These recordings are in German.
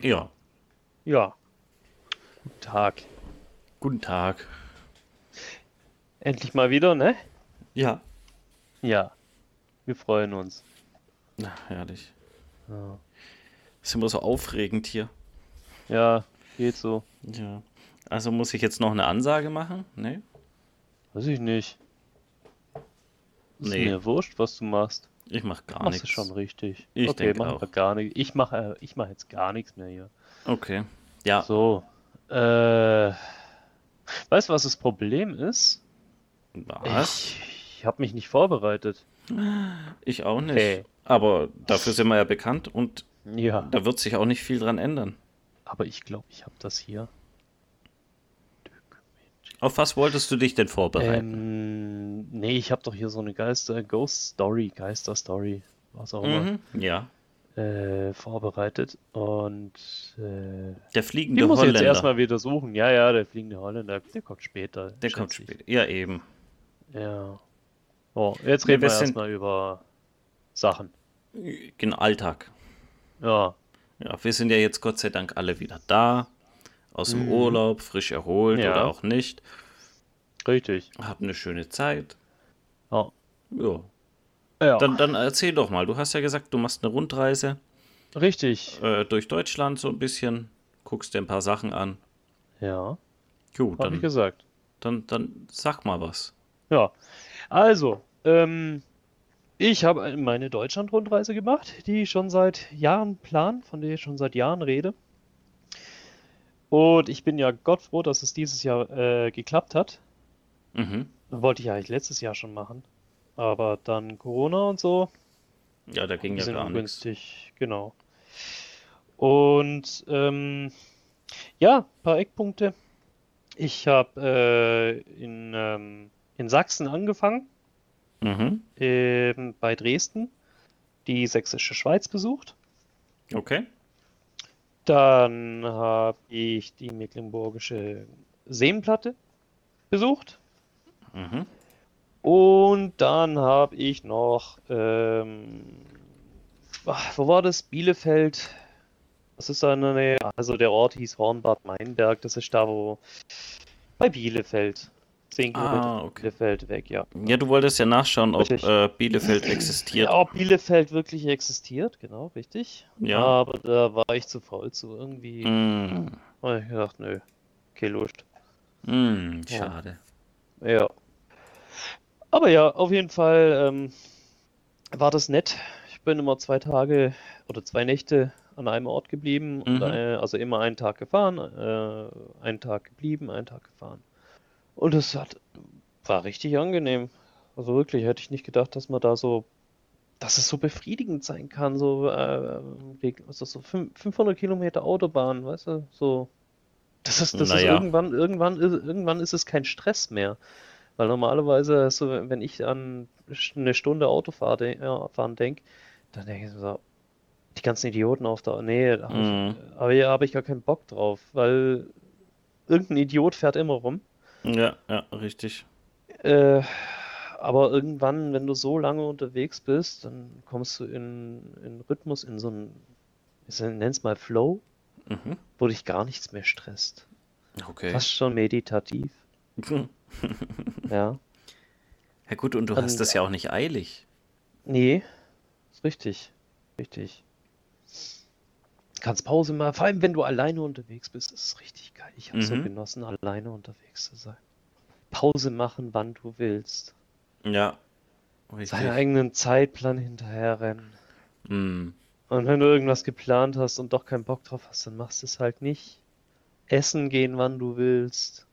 Ja. Ja. Guten Tag. Guten Tag. Endlich mal wieder, ne? Ja. Ja. Wir freuen uns. Na, herrlich. Ja, Ist immer so aufregend hier. ja geht so. Ja. Also muss ich jetzt noch eine Ansage machen? Nee? Weiß ich nicht. Ist Nee. mir wurscht, was du machst. Ich mach gar Machst du nichts. schon richtig. Ich okay, denke auch. gar nicht. Ich mache ich mach jetzt gar nichts mehr hier. Okay. Ja. So. Äh. Weißt du, was das Problem ist? Was? Ich, ich habe mich nicht vorbereitet. Ich auch nicht. Okay. Aber dafür sind wir ja bekannt und Ja. da wird sich auch nicht viel dran ändern. Aber ich glaube, ich habe das hier. Auf was wolltest du dich denn vorbereiten? Ähm, nee, ich habe doch hier so eine Geister, Ghost Story, Geister Story, was auch immer, mhm. Ja. äh, vorbereitet. Und äh, Der fliegende muss ich jetzt Holländer. erstmal wieder suchen. Ja, ja, der fliegende Holländer, der kommt später. Der kommt ich. später. Ja, eben. Ja. Oh, jetzt reden wir erstmal über Sachen. Genau, Alltag. Ja, Ja, wir sind ja jetzt Gott sei Dank alle wieder da. Aus dem Mhm. Urlaub, frisch erholt Ja. oder auch nicht. richtig. Hab eine schöne Zeit. Ja. Ja. Ja, Dann, dann erzähl doch mal. Du hast ja gesagt, du machst eine Rundreise richtig. äh, durch Deutschland so ein bisschen. Guckst dir ein paar Sachen an. Ja, Gut, ich dann, gesagt. dann, dann sag mal was. Ja, also, ähm, ich habe meine Deutschland-Rundreise gemacht, die ich schon seit Jahren plan, von der ich schon seit Jahren rede. Und ich bin ja Gott froh, dass es dieses Jahr äh, geklappt hat. Mhm. Wollte ich eigentlich letztes Jahr schon machen. Aber dann Corona und so, Ja, da ging ja gar nichts. ungünstig, genau. Und ähm, ja, paar Eckpunkte. Ich habe äh, in, ähm, in Sachsen angefangen. Mhm. ähm, bei Dresden die sächsische Schweiz besucht. Okay. Dann habe ich die mecklenburgische Seenplatte besucht. Mhm. Und dann habe ich noch, ähm, ach, wo war das? Bielefeld. Was ist da in der Nähe? Also der Ort hieß Hornbad Meinberg. Das ist da, wo bei Bielefeld. Zehn Kilometer Ah, okay. Bielefeld weg, ja. Ja, du wolltest ja nachschauen, ob äh, Bielefeld existiert. Ja, ob Bielefeld wirklich existiert, genau, richtig. Ja. Aber da war ich zu faul zu. Irgendwie Mm. habe ich gedacht, nö, okay, Lust. Mm, Ja. schade. Ja. Aber ja, auf jeden Fall ähm, war das nett. Ich bin immer zwei Tage oder zwei Nächte an einem Ort geblieben. Und, Mhm. äh, also immer einen Tag gefahren, äh, einen Tag geblieben, einen Tag gefahren. Und es hat, war richtig angenehm. Also wirklich, hätte ich nicht gedacht, dass man da so, dass es so befriedigend sein kann. So, äh, ist das, so fün- 500 Kilometer Autobahn, weißt du, so. Das ist, das ist Naja. irgendwann, irgendwann, ist, irgendwann ist es kein Stress mehr. Weil normalerweise, hast du, wenn ich an eine Stunde Autofahren de ja, fahren denk, dann denke ich so, die ganzen Idioten auf der, nee, Mhm. ich, aber hier habe ich gar keinen Bock drauf, weil irgendein Idiot fährt immer rum. Ja, ja, richtig. Äh, aber irgendwann, wenn du so lange unterwegs bist, dann kommst du in, in Rhythmus, in so einen, ich nenn's mal Flow, Mhm. wo dich gar nichts mehr stresst. Okay. Fast schon meditativ, ja. Ja gut, und du Dann- hast das ja auch nicht eilig. Nee, ist richtig. Richtig. Kannst Pause machen, vor allem wenn du alleine unterwegs bist, ist es richtig geil. Ich habe so Mhm. genossen, alleine unterwegs zu sein. Pause machen, wann du willst. Ja. Richtig. Seinen eigenen Zeitplan hinterherrennen. Mm. Und wenn du irgendwas geplant hast und doch keinen Bock drauf hast, dann machst du es halt nicht. Essen gehen, wann du willst.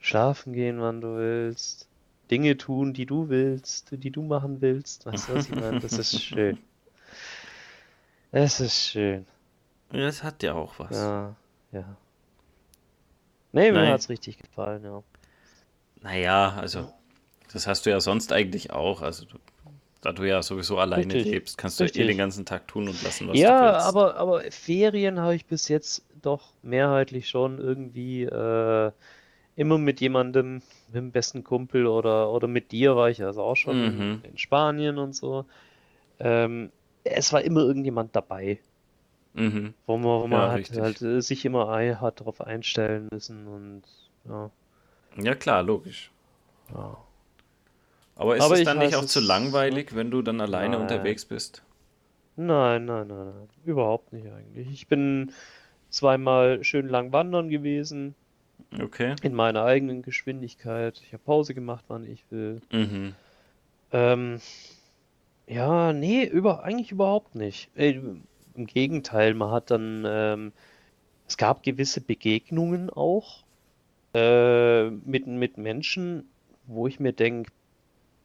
Schlafen gehen, wann du willst. Dinge tun, die du willst, die du machen willst. Weißt du, was ich meine? Das ist schön. Es ist schön. Ja, Das hat ja auch was. Ja, ja. Nee, mir Nein. hat's richtig gefallen, ja. Naja, also, das hast du ja sonst eigentlich auch. Also, du, da du ja sowieso alleine Richtig. lebst, kannst du ja eh Richtig. den ganzen Tag tun und lassen, was du Ja, willst. aber, aber Ferien habe ich bis jetzt doch mehrheitlich schon irgendwie äh, immer mit jemandem, mit dem besten Kumpel oder, oder mit dir war ich also auch schon in, Mhm. in Spanien und so. Ähm, es war immer irgendjemand dabei. Mhm. Wo man, wo man Ja, halt, richtig. halt äh, sich immer ein, hat darauf einstellen müssen und ja. Ja, klar, logisch. ja. Aber ist Aber es dann nicht auch zu langweilig, wenn du dann alleine Nein. unterwegs bist? Nein, nein, nein, nein. Überhaupt nicht eigentlich. Ich bin zweimal schön lang wandern gewesen, Okay. in meiner eigenen Geschwindigkeit. Ich habe Pause gemacht, wann ich will. Mhm. Ähm, ja, nee, über, eigentlich überhaupt nicht. Äh, Im Gegenteil, man hat dann, ähm, es gab gewisse Begegnungen auch äh, mit, mit Menschen, wo ich mir denke,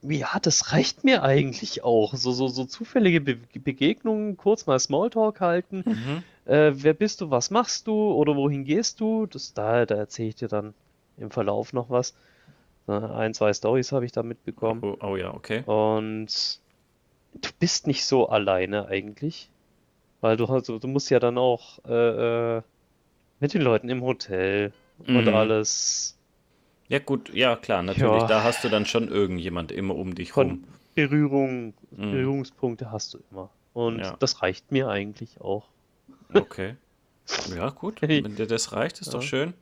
ja, das reicht mir eigentlich auch. So, so, so zufällige Be Begegnungen, kurz mal Smalltalk halten. Mhm. Äh, wer bist du, was machst du oder wohin gehst du? Das, da, da erzähle ich dir dann im Verlauf noch was. Ein, zwei Stories habe ich da mitbekommen. Oh, oh ja, okay. Und du bist nicht so alleine eigentlich, weil du, hast- du musst ja dann auch äh, äh, mit den Leuten im Hotel und Mhm. alles Ja, gut, ja, klar, natürlich. Ja. Da hast du dann schon irgendjemand immer um dich von rum. Berührung, Mhm. Berührungspunkte hast du immer. Und Ja. das reicht mir eigentlich auch. Okay. Ja, gut. Wenn dir das reicht, ist doch Ja. schön.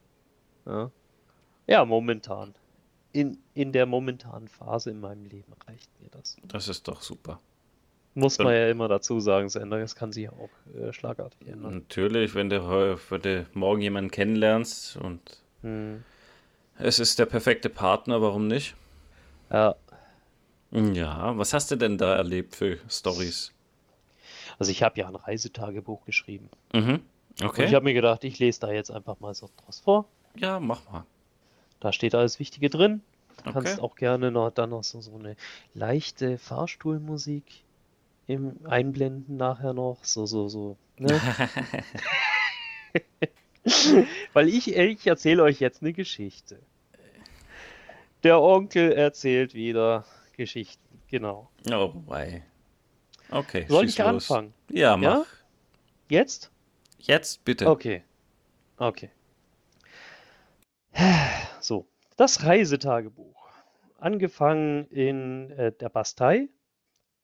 Ja, ja momentan. In, in der momentanen Phase in meinem Leben reicht mir das. Das ist doch super. Muss man ja immer dazu sagen, es ändert, es kann sich auch äh, schlagartig ändern. Natürlich, wenn du, wenn du morgen jemanden kennenlernst und Hm. es ist der perfekte Partner, warum nicht? Ja, Ja, was hast du denn da erlebt für Stories? also ich habe ja ein Reisetagebuch geschrieben. Mhm. Und Okay. ich habe mir gedacht, ich lese da jetzt einfach mal so draus vor. Ja, mach mal. Da steht alles Wichtige drin. Du kannst Okay. auch gerne noch dann noch so, so eine leichte Fahrstuhlmusik im einblenden nachher noch. So, so, so. Ne? Weil ich, ich erzähle euch jetzt eine Geschichte. Der Onkel erzählt wieder Geschichten. Genau. Oh, wei. Okay, Soll ich los. anfangen? Ja, mach. Ja? Jetzt? Jetzt bitte. Okay. Okay. So, das Reisetagebuch. Angefangen in äh, der Bastei,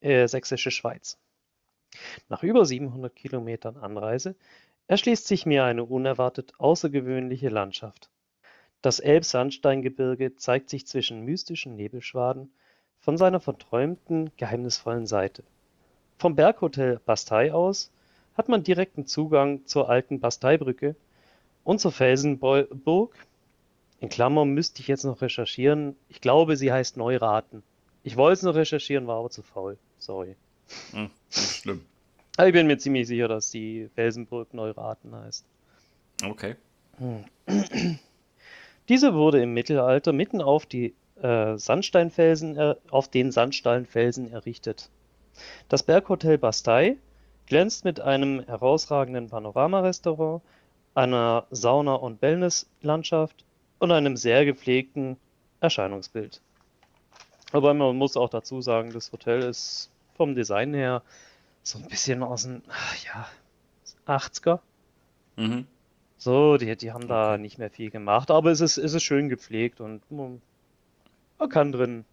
äh, Sächsische Schweiz. Nach über 700 Kilometern Anreise erschließt sich mir eine unerwartet außergewöhnliche Landschaft. Das Elbsandsteingebirge zeigt sich zwischen mystischen Nebelschwaden von seiner verträumten, geheimnisvollen Seite. Vom Berghotel Bastei aus hat man direkten Zugang zur alten Basteibrücke und zur Felsenburg. In Klammern müsste ich jetzt noch recherchieren. Ich glaube, sie heißt Neuraten. Ich wollte es noch recherchieren, war aber zu faul. Sorry. Hm, nicht schlimm. Aber ich bin mir ziemlich sicher, dass die Felsenburg Neuraten heißt. Okay. Diese wurde im Mittelalter mitten auf die äh, Sandsteinfelsen, äh, auf den Sandsteinfelsen errichtet. Das Berghotel Bastei glänzt mit einem herausragenden Panoramarestaurant, einer Sauna- und Wellnesslandschaft und einem sehr gepflegten Erscheinungsbild. Aber man muss auch dazu sagen, das Hotel ist vom Design her so ein bisschen aus den ach ja, 80er. Mhm. So, die, die haben da nicht mehr viel gemacht, aber es ist, es ist schön gepflegt und man, kann drin.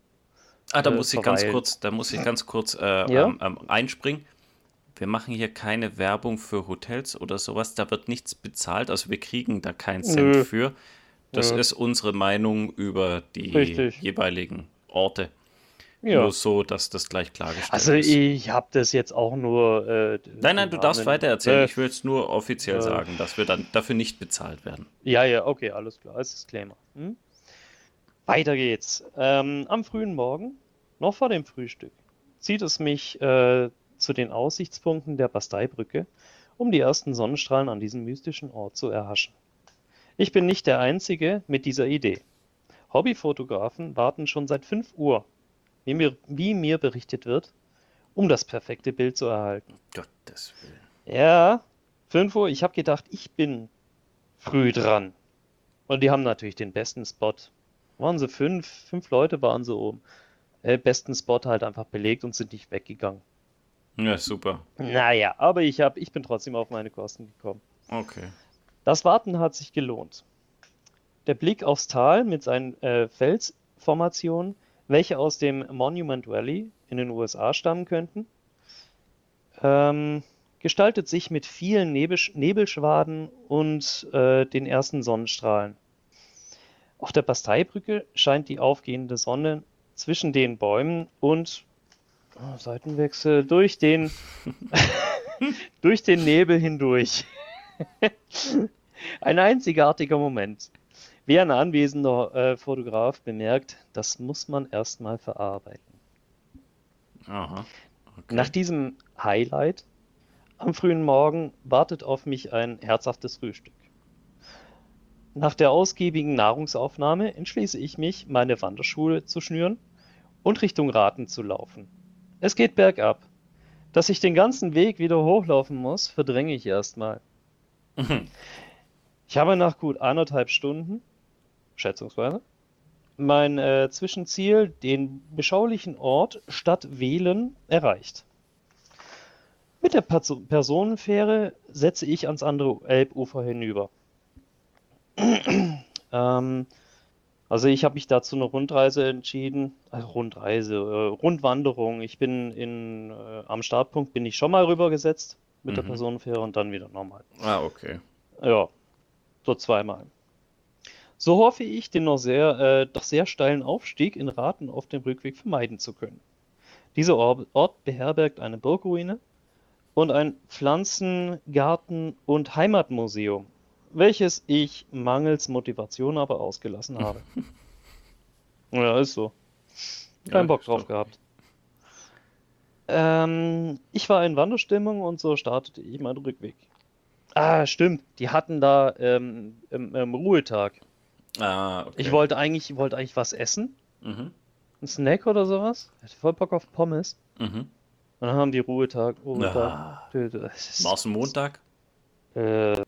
Ah, da Äh, muss ich ganz verweilen. kurz, da muss ich ganz kurz äh, Ja? ähm, ähm, einspringen. Wir machen hier keine Werbung für Hotels oder sowas. Da wird nichts bezahlt. Also wir kriegen da keinen Cent Nö. für. Das Nö. ist unsere Meinung über die Richtig. jeweiligen Orte. Ja. Nur so, dass das gleich klargestellt Also ist. ich habe das jetzt auch nur. Äh, Nein, nein, du darfst weiter erzählen. Äh, Ich will es nur offiziell äh, sagen, dass wir dann dafür nicht bezahlt werden. Ja, ja, okay, alles klar, als Disclaimer. Hm? Weiter geht's. Ähm, am frühen Morgen, noch vor dem Frühstück, zieht es mich äh, zu den Aussichtspunkten der Basteibrücke, um die ersten Sonnenstrahlen an diesem mystischen Ort zu erhaschen. Ich bin nicht der Einzige mit dieser Idee. Hobbyfotografen warten schon seit 5 Uhr, wie mir, wie mir berichtet wird, um das perfekte Bild zu erhalten. Gottes Willen. Ja, 5 Uhr. Ich habe gedacht, ich bin früh dran. Und die haben natürlich den besten Spot. Waren sie fünf, fünf Leute waren so oben. Äh, besten Spot halt einfach belegt und sind nicht weggegangen. Ja, super. Naja, aber ich hab, ich bin trotzdem auf meine Kosten gekommen. Okay. Das Warten hat sich gelohnt. Der Blick aufs Tal mit seinen äh, Felsformationen, welche aus dem Monument Valley in den USA stammen könnten, ähm, gestaltet sich mit vielen Nebel Nebelschwaden und äh, den ersten Sonnenstrahlen. Auf der Basteibrücke scheint die aufgehende Sonne zwischen den Bäumen und oh, Seitenwechsel durch den durch den Nebel hindurch. Ein einzigartiger Moment. Wie ein anwesender äh, Fotograf bemerkt, das muss man erstmal verarbeiten. Aha. Okay. Nach diesem Highlight am frühen Morgen wartet auf mich ein herzhaftes Frühstück. Nach der ausgiebigen Nahrungsaufnahme entschließe ich mich, meine Wanderschuhe zu schnüren und Richtung Raten zu laufen. Es geht bergab. Dass ich den ganzen Weg wieder hochlaufen muss, verdränge ich erstmal. Mhm. Ich habe nach gut anderthalb Stunden, schätzungsweise, mein äh, Zwischenziel, den beschaulichen Ort Stadt Wählen, erreicht. Mit der Perso Personenfähre setze ich ans andere Elbufer hinüber. ähm, also ich habe mich dazu eine Rundreise entschieden, also Rundreise, äh, Rundwanderung. Ich bin in, äh, am Startpunkt bin ich schon mal rübergesetzt mit der Mhm. Personenfähre und dann wieder nochmal. Ah, okay. Ja, so zweimal. So hoffe ich, den noch sehr, äh, doch sehr steilen Aufstieg in Raten auf dem Rückweg vermeiden zu können. Dieser Or Ort beherbergt eine Burgruine und ein Pflanzen-, Garten- und Heimatmuseum, welches ich mangels Motivation aber ausgelassen habe. ja, ist so. Kein Ja, Bock drauf so. gehabt. Ähm, ich war in Wanderstimmung und so startete ich meinen Rückweg. Ah, stimmt. Die hatten da ähm, ähm, ähm, Ruhetag. Ah, okay. Ich wollte eigentlich, ich wollte eigentlich was essen. Mhm. Ein Snack oder sowas. Ich hatte voll Bock auf Pommes. Mhm. Und dann haben die Ruhetag. Ruhetag. Ah. Dö, dö, es War ein Montag? Äh,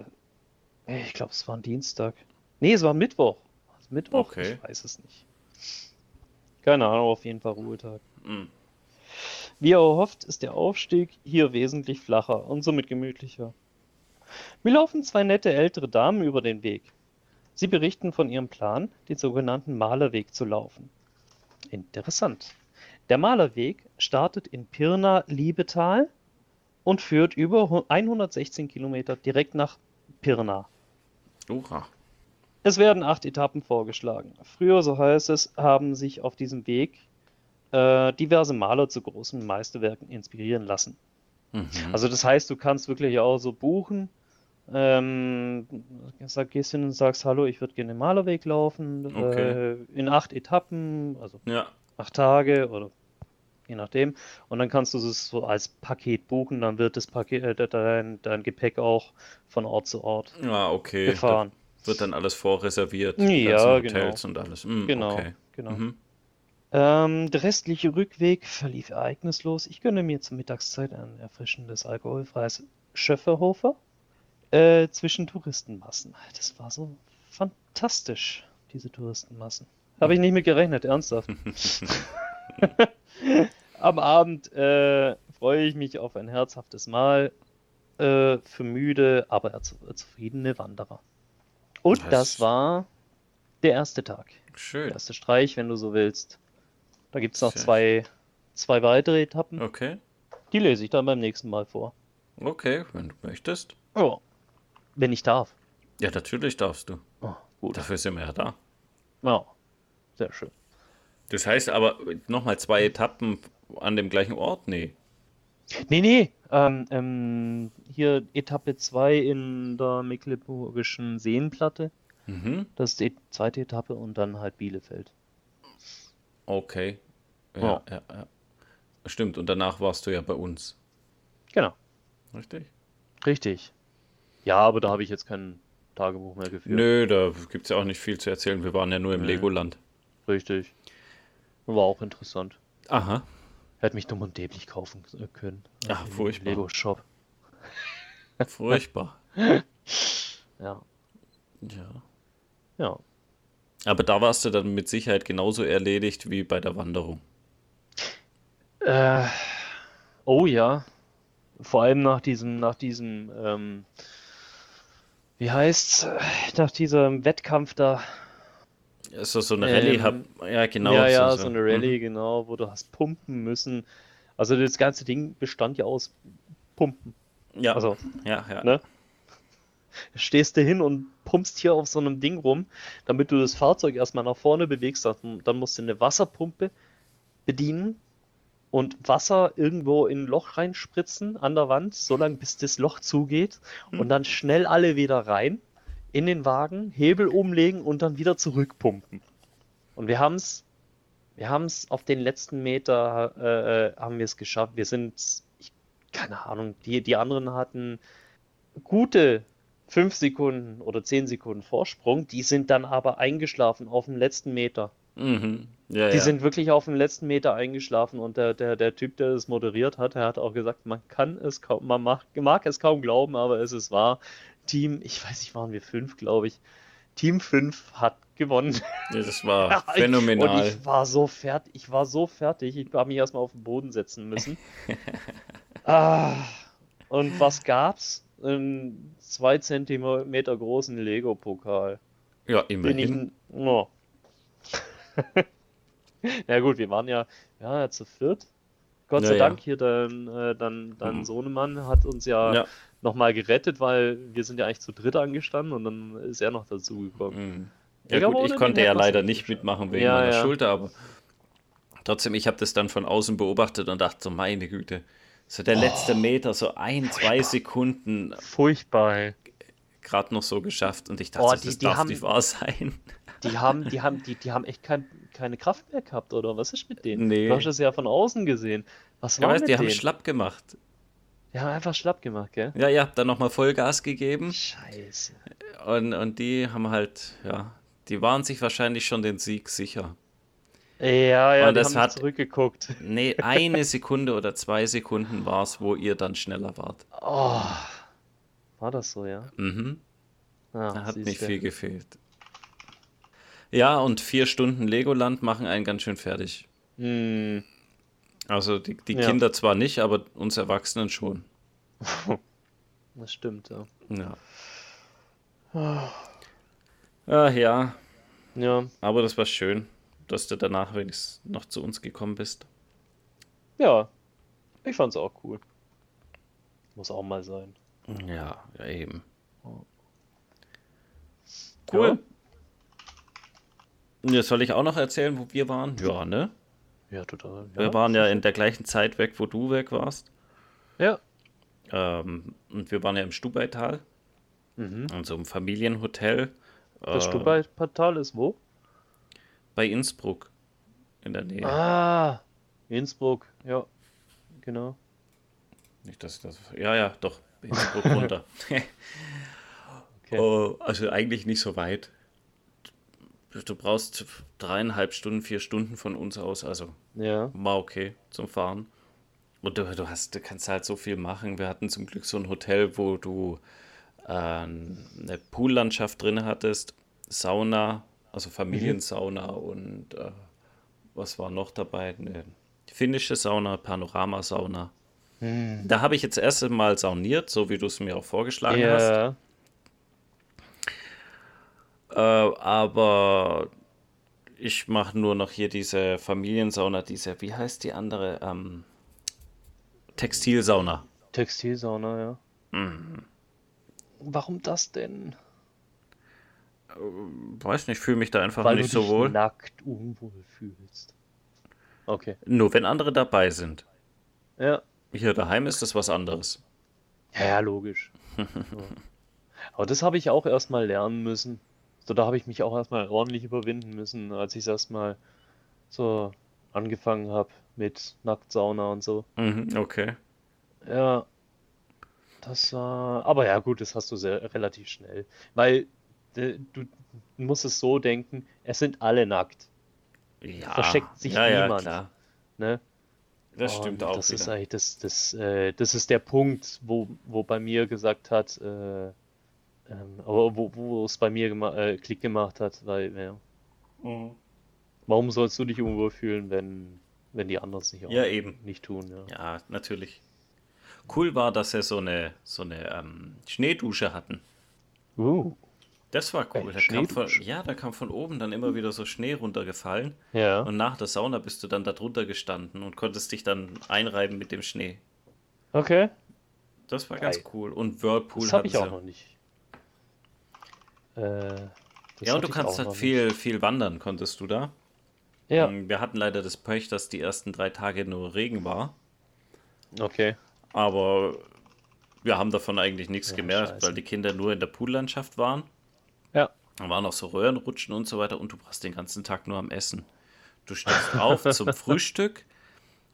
ich glaube, es war ein Dienstag. Nee, es war Mittwoch. Was, Mittwoch? Okay. Ich weiß es nicht. Keine Ahnung, auf jeden Fall Ruhetag. Mhm. Wie erhofft, ist der Aufstieg hier wesentlich flacher und somit gemütlicher. Mir laufen zwei nette ältere Damen über den Weg. Sie berichten von ihrem Plan, den sogenannten Malerweg zu laufen. Interessant. Der Malerweg startet in Pirna-Liebetal und führt über 116 Kilometer direkt nach Pirna. Uha. Es werden acht Etappen vorgeschlagen. Früher, so heißt es, haben sich auf diesem Weg äh, diverse Maler zu großen Meisterwerken inspirieren lassen. Mhm. Also das heißt, du kannst wirklich auch so buchen. Ähm, sag, gehst hin und sagst, hallo, ich würde gerne den Malerweg laufen. Okay. Äh, in acht Etappen, also ja. acht Tage oder je nachdem. Und dann kannst du es so als Paket buchen. Dann wird das Paket, äh, dein, dein Gepäck auch von Ort zu Ort Ah, okay. gefahren. Da wird dann alles vorreserviert. Ja, genau. Hotels und alles. Mhm, Genau, Okay. genau. Mhm. Ähm, der restliche Rückweg verlief ereignislos. Ich gönne mir zur Mittagszeit ein erfrischendes alkoholfreies Schöfferhofer äh, zwischen Touristenmassen. Das war so fantastisch, diese Touristenmassen. Habe ich nicht mit gerechnet, ernsthaft. Am Abend äh, freue ich mich auf ein herzhaftes Mahl äh, für müde, aber zufriedene Wanderer. Und Das- das war der erste Tag. Schön. Der erste Streich, wenn du so willst. Da gibt es noch zwei, zwei weitere Etappen. Okay. Die lese ich dann beim nächsten Mal vor. Okay, wenn du möchtest. Ja. Wenn ich darf. Ja, natürlich darfst du. Oh, gut. Dafür sind wir ja da. Ja. Sehr schön. Das heißt aber nochmal zwei Etappen an dem gleichen Ort? Nee. Nee, nee. Ähm, ähm, hier Etappe 2 in der Mecklenburgischen Seenplatte. Mhm. Das ist die zweite Etappe und dann halt Bielefeld. Okay. Ja, Ja. ja, ja. Stimmt, und danach warst du ja bei uns. Genau. Richtig? Richtig. Ja, aber da habe ich jetzt kein Tagebuch mehr geführt. Nö, da gibt es ja auch nicht viel zu erzählen. Wir waren ja nur im Nee. Legoland. Richtig. War auch interessant. Aha. Hätte mich dumm und dämlich kaufen äh, können. Ach, furchtbar. Lego-Shop. Furchtbar. Ja. Ja. Ja. Aber da warst du dann mit Sicherheit genauso erledigt wie bei der Wanderung. Äh, oh ja. Vor allem nach diesem, nach diesem, ähm, wie heißt's, nach diesem Wettkampf da. Ist das so eine Ähm, Rallye? Hab, ja, genau. ja, ja, so- so eine Rallye, genau, wo du hast pumpen müssen. Also das ganze Ding bestand ja aus Pumpen. Ja, Also, ja, ja. ne? Stehst du hin und pumpst hier auf so einem Ding rum, damit du das Fahrzeug erstmal nach vorne bewegst. Dann musst du eine Wasserpumpe bedienen und Wasser irgendwo in ein Loch reinspritzen an der Wand, solange bis das Loch zugeht und dann schnell alle wieder rein in den Wagen, Hebel umlegen und dann wieder zurückpumpen. Und wir haben es, wir haben es auf den letzten Meter äh, äh, haben wir es geschafft. Wir sind, ich, keine Ahnung, die, die anderen hatten gute fünf Sekunden oder zehn Sekunden Vorsprung. Die sind dann aber eingeschlafen auf dem letzten Meter. Mhm. Ja, Die ja. sind wirklich auf dem letzten Meter eingeschlafen und der, der, der Typ, der es moderiert hat, der hat auch gesagt, man kann es kaum, man mag, mag es kaum glauben, aber es ist wahr. Team, ich weiß nicht, waren wir fünf, glaube ich. Team 5 hat gewonnen. Ja, das war Ja, phänomenal. Und ich war so fertig, ich war so fertig, ich habe mich erstmal auf den Boden setzen müssen. ah, und was gab's? Einen zwei Zentimeter großen Lego-Pokal. ja, Bin ich, immerhin. Oh. Ja gut, wir waren ja, ja, zu viert. Gott Ja, sei. Dank hier dein, äh, dein, dein Mhm. Sohnemann hat uns ja, Ja. nochmal gerettet, weil wir sind ja eigentlich zu dritt angestanden und dann ist er noch dazugekommen. Mhm. Ja Digga, gut, ich konnte ja leider nicht mitmachen wegen meiner. Schulter, aber trotzdem, ich habe das dann von außen beobachtet und dachte so, meine Güte, so der letzte Meter, so ein, zwei Sekunden Furchtbar. gerade noch so geschafft und ich dachte, Oh, die- das die darf haben- nicht wahr sein. Die haben, die haben, die, die haben echt kein, keine Kraft mehr gehabt, oder was ist mit denen? Nee. Du hast es ja von außen gesehen. Was Ja, war weißt, mit die haben denen? schlapp gemacht. Die haben einfach schlapp gemacht, gell? Ja, ja, dann nochmal Vollgas gegeben Scheiße. und, und die haben halt, ja, die waren sich wahrscheinlich schon den Sieg sicher. Ja, ja, Und das haben hat- zurückgeguckt. Nee, eine Sekunde oder zwei Sekunden war es, wo ihr dann schneller wart. Oh. War das so, ja? Mhm. Ah, Da hat nicht viel gefehlt. Ja, und vier Stunden Legoland machen einen ganz schön fertig. Hm. Also die, die Ja. Kinder zwar nicht, aber uns Erwachsenen schon. Das stimmt, ja. Ja. Ach ja, Ja, aber das war schön, dass du danach wenigstens noch zu uns gekommen bist. ja. Ich fand's auch cool. Muss auch mal sein. Ja, ja eben. Ja. Jetzt soll ich auch noch erzählen, wo wir waren? Ja, ne? Ja, total. Wir waren ja in der gleichen Zeit weg, wo du weg warst. Ja. Ähm, und wir waren ja im Stubaital, Mhm. in so einem Familienhotel. Das äh, Stubai-Portal ist wo? Bei Innsbruck in der Nähe. Ah, Innsbruck. Ja, genau. Nicht, dass ich das. Ja, ja, doch. Innsbruck runter. Okay. Oh, also eigentlich nicht so weit. Du- brauchst dreieinhalb Stunden, vier Stunden von uns aus. Also Ja. war okay zum Fahren. Und du, du hast, du kannst halt so viel machen. Wir hatten zum Glück so ein Hotel, wo du äh, eine Poollandschaft drin hattest, Sauna, also Familiensauna und äh, was war noch dabei? Eine finnische Sauna, Panoramasauna. Hm. Da habe ich jetzt erst Mal sauniert, so wie du es mir auch vorgeschlagen hast. Äh, aber ich mache nur noch hier diese Familiensauna, diese, wie heißt die andere? Ähm, Textilsauna. Textilsauna, ja. Mhm. Warum das denn? Weiß nicht, fühle mich da einfach Weil nicht du so dich wohl. nackt unwohl fühlst. Okay. Nur wenn andere dabei sind. Ja. Hier daheim ist das was anderes. Ja, ja, logisch. Ja. Aber das habe ich auch erstmal lernen müssen. So, da habe ich mich auch erstmal ordentlich überwinden müssen, als ich es erstmal so angefangen habe mit Nacktsauna und so. Mhm, okay. Ja, das war. Aber ja, gut, das hast du sehr relativ schnell. Weil äh, du musst es so denken, es sind alle nackt. Ja, Versteckt sich ja, ja, niemand. klar. Ne? Das Und stimmt auch das ist wieder. eigentlich das, das, äh, das ist der Punkt, wo, wo bei mir gesagt hat, äh, ähm, aber wo, wo es bei mir gema äh, Klick gemacht hat, weil, ja, Mhm. warum sollst du dich unwohl fühlen, wenn, wenn die anderen es nicht Ja, eben. nicht tun, ja. Ja, natürlich. Cool war, dass sie so eine, so eine ähm, Schneedusche hatten. Uh, Das war cool. Da kam von, ja, da kam von oben dann immer wieder so Schnee runtergefallen. ja. Und nach der Sauna bist du dann da drunter gestanden und konntest dich dann einreiben mit dem Schnee. Okay. Das war Geil. ganz cool. Und Whirlpool Das habe ich auch noch nicht. Äh, Ja, und du kannst halt viel, viel wandern, konntest du da. nicht. Ja, Ähm, Wir hatten leider das Pech, dass die ersten drei Tage nur Regen war. okay. Aber wir haben davon eigentlich nichts Ja, gemerkt, scheiße. weil die Kinder nur in der Poollandschaft waren. Ja. Da waren auch so Röhrenrutschen und so weiter und du warst den ganzen Tag nur am Essen. Du stehst auf zum Frühstück,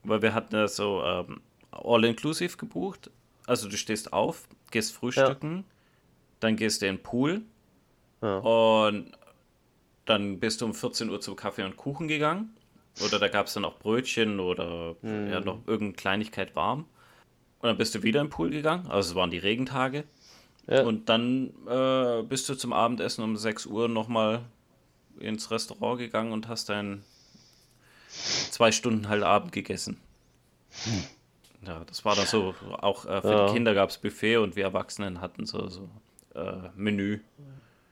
weil wir hatten ja so ähm, All-Inclusive gebucht. Also du stehst auf, gehst frühstücken, dann gehst du in den Pool Ja. und dann bist du um 14 Uhr zum Kaffee und Kuchen gegangen. Oder da gab es dann auch Brötchen oder ja, noch irgendeine Kleinigkeit warm. Und dann bist du wieder im Pool gegangen. Also es waren die Regentage. Ja. Und dann äh, bist du zum Abendessen um 6 Uhr nochmal ins Restaurant gegangen und hast dein zwei Stunden halt Abend gegessen. Ja, das war dann so, auch äh, für Ja. die Kinder gab es Buffet und wir Erwachsenen hatten so, so äh, Menü.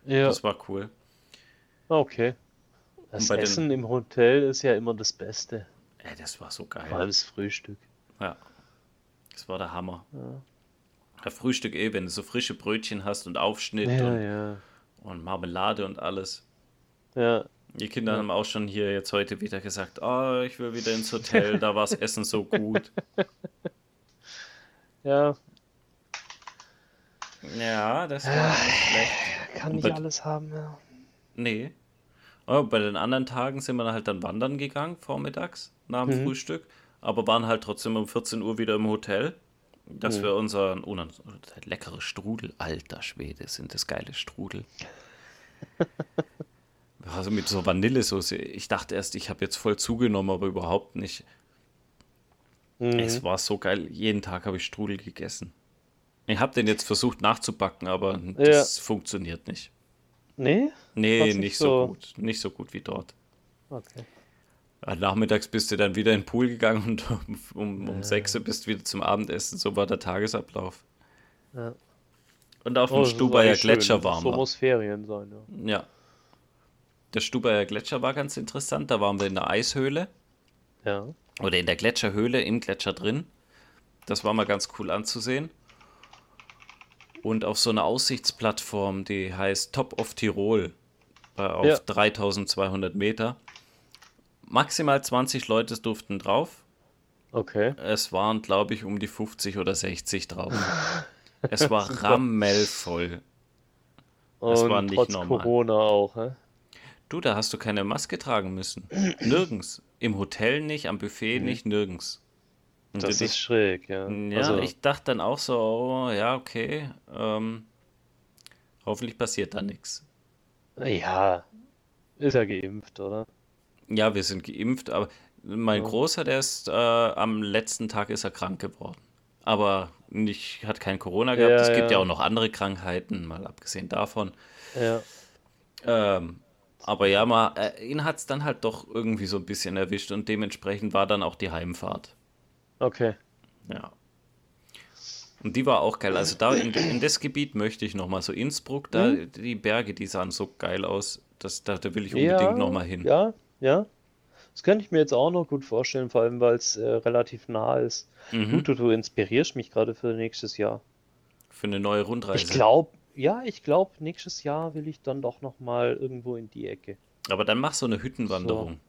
Ja. Das war cool. Okay. Das bei den- Essen im Hotel ist ja immer das Beste. Ey, das war so Vor allem geil. das Frühstück. Ja, das war der Hammer. Der Frühstück eh, wenn du so frische Brötchen hast und Aufschnitt Ja, und, ja. und Marmelade und alles. Ja, Die Kinder haben auch schon hier jetzt heute wieder gesagt, oh, ich will wieder ins Hotel, da war das Essen so gut. ja. Ja, das war nicht schlecht. Kann nicht alles haben, ja. Nee. Aber bei den anderen Tagen sind wir halt dann wandern gegangen, vormittags, nach dem Mhm. Frühstück. Aber waren halt trotzdem um 14 Uhr wieder im Hotel, dass Mhm. wir unseren, oh, unser leckere Strudel, alter Schwede, sind das geile Strudel. Also mit so Vanillesoße. Ich dachte erst, ich habe jetzt voll zugenommen, aber überhaupt nicht. Mhm. Es war so geil. Jeden Tag habe ich Strudel gegessen. Ich habe den jetzt versucht nachzubacken, aber das funktioniert nicht. Nee? Nee, nicht, nicht so so- gut. Nicht so gut wie dort. Okay. Ja, Nachmittags bist du dann wieder in den Pool gegangen und um, um, um 6 Uhr bist du wieder zum Abendessen. So war der Tagesablauf. Ja. Und auf Oh, dem Stubaier. Gletscher warm So war. muss Ferien sein, ja. Ja. Der Stubaier Gletscher war ganz interessant. Da waren wir in der Eishöhle Ja. oder in der Gletscherhöhle im Gletscher drin. Das war mal ganz cool anzusehen. Und auf so einer Aussichtsplattform, die heißt Top of Tirol, äh, auf Ja. 3200 Meter. Maximal 20 Leute durften drauf. Okay. Es waren, glaube ich, um die 50 oder 60 drauf. es war rammelvoll. Das war nicht trotz normal. Corona auch, hä? Du, da hast du keine Maske tragen müssen. Nirgends. Im Hotel nicht, am Buffet nicht, nirgends. Und Das ist schräg, ja. ja, also, ich dachte dann auch so, oh, ja, okay. Ähm, hoffentlich passiert da nichts. ja, ist ja geimpft, oder? Ja, wir sind geimpft, aber mein Ja. Großer, der ist äh, am letzten Tag ist er krank geworden. Aber nicht, hat kein Corona gehabt. Ja, es gibt ja. ja. auch noch andere Krankheiten, mal abgesehen davon. Ja. Ähm, aber ja, mal, äh, ihn hat es dann halt doch irgendwie so ein bisschen erwischt und dementsprechend war dann auch die Heimfahrt. Okay. Ja. Und die war auch geil. Also da in, in das Gebiet möchte ich nochmal, so Innsbruck, da Mhm. die Berge, die sahen so geil aus. Das, da, da will ich Ja, unbedingt nochmal hin. Ja, ja. Das könnte ich mir jetzt auch noch gut vorstellen, vor allem weil es äh, relativ nah ist. Mhm. Du, du, du inspirierst mich gerade für nächstes Jahr. Für eine neue Rundreise. Ich glaube, ja, ich glaube, nächstes Jahr will ich dann doch noch mal irgendwo in die Ecke. Aber dann mach so eine Hüttenwanderung.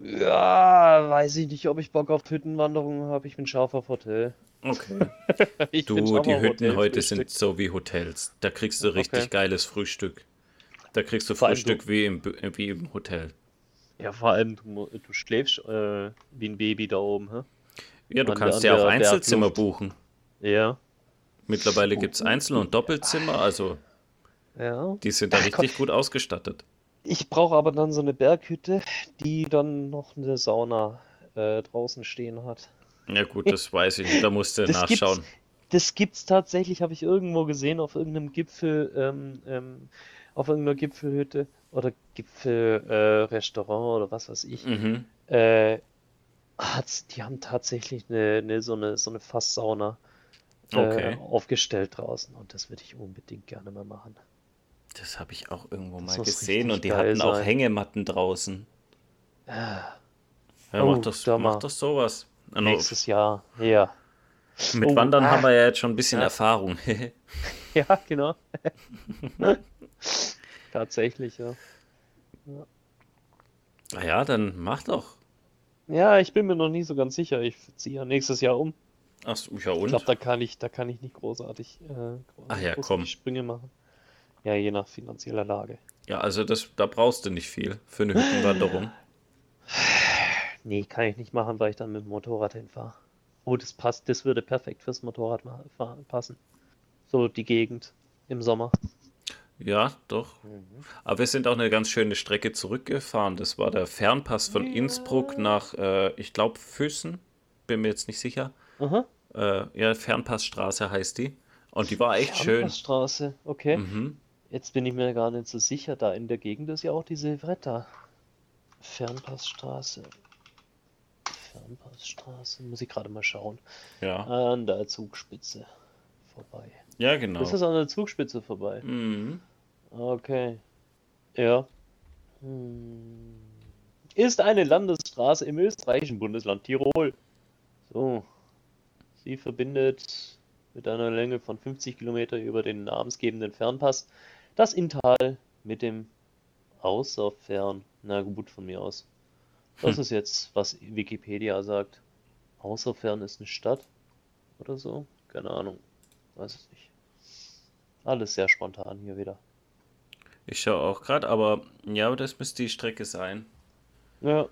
Ja, weiß ich nicht, ob ich Bock auf Hüttenwanderungen habe. Ich bin scharf auf Hotel. Okay. Du, die Hütten heute Hotelfrühstück. sind so wie Hotels. Da kriegst du richtig Okay. geiles Frühstück. Da kriegst du Vor Frühstück wie im, wie im Hotel. Ja, vor allem, du, du schläfst äh, wie ein Baby da oben, hä? Ja, du An kannst an ja auch der Einzelzimmer buchen. Ja. Mittlerweile gibt es Einzel- und Doppelzimmer, also Ja. die sind da Ach, richtig gut ausgestattet. Ich brauche aber dann so eine Berghütte, die dann noch eine Sauna äh, draußen stehen hat. Ja gut, das weiß ich nicht, da musst du Das nachschauen. gibt's, das gibt's tatsächlich, habe ich irgendwo gesehen, auf irgendeinem Gipfel, ähm, ähm, auf irgendeiner Gipfelhütte oder Gipfelrestaurant äh, oder was weiß ich. Mhm. Äh, hat's, die haben tatsächlich eine, eine, so eine, so eine Fasssauna äh, Okay. aufgestellt draußen und das würde ich unbedingt gerne mal machen. Das habe ich auch irgendwo Das mal gesehen und die hatten auch sein. Hängematten draußen. Ah, Ja, Oh, mach doch, da mach doch sowas. No, nächstes Jahr, ja. Mit Oh, Wandern ah. haben wir ja jetzt schon ein bisschen Ja. Erfahrung. Ja, genau. Tatsächlich, ja. Na ja, dann mach doch. Ja, ich bin mir noch nie so ganz sicher. Ich ziehe ja nächstes Jahr um. Ach, so, ja Ich und? glaube, da kann ich, da kann ich nicht großartig, äh, Ach ja, großartig komm. Sprünge machen. Ja, je nach finanzieller Lage. Ja, also das, da brauchst du nicht viel für eine Hüttenwanderung. Nee, kann ich nicht machen, weil ich dann mit dem Motorrad hinfahre. Oh, das passt, das würde perfekt fürs Motorrad passen. So die Gegend im Sommer. Ja, doch. Aber wir sind auch eine ganz schöne Strecke zurückgefahren. Das war der Fernpass von Innsbruck nach, äh, ich glaube, Füssen. Bin mir jetzt nicht sicher. Aha. Äh, ja, Fernpassstraße heißt die. Und die war echt schön. Straße, okay. Mhm. Jetzt bin ich mir gar nicht so sicher. Da in der Gegend ist ja auch die Silvretta. Fernpassstraße. Fernpassstraße. Muss ich gerade mal schauen. Ja. An der Zugspitze vorbei. Ja, genau. Ist das an der Zugspitze vorbei? Mhm. Okay. Ja. Hm. Ist eine Landesstraße im österreichischen Bundesland Tirol. So. Sie verbindet mit einer Länge von 50 Kilometer über den namensgebenden Fernpass das Inntal mit dem Außerfern. Na gut, von mir aus. Das ist jetzt, was Wikipedia sagt. Außerfern ist eine Stadt oder so? Keine Ahnung. Weiß es nicht. Alles sehr spontan hier wieder. Ich schaue auch gerade, aber ja, das müsste die Strecke sein. Ja.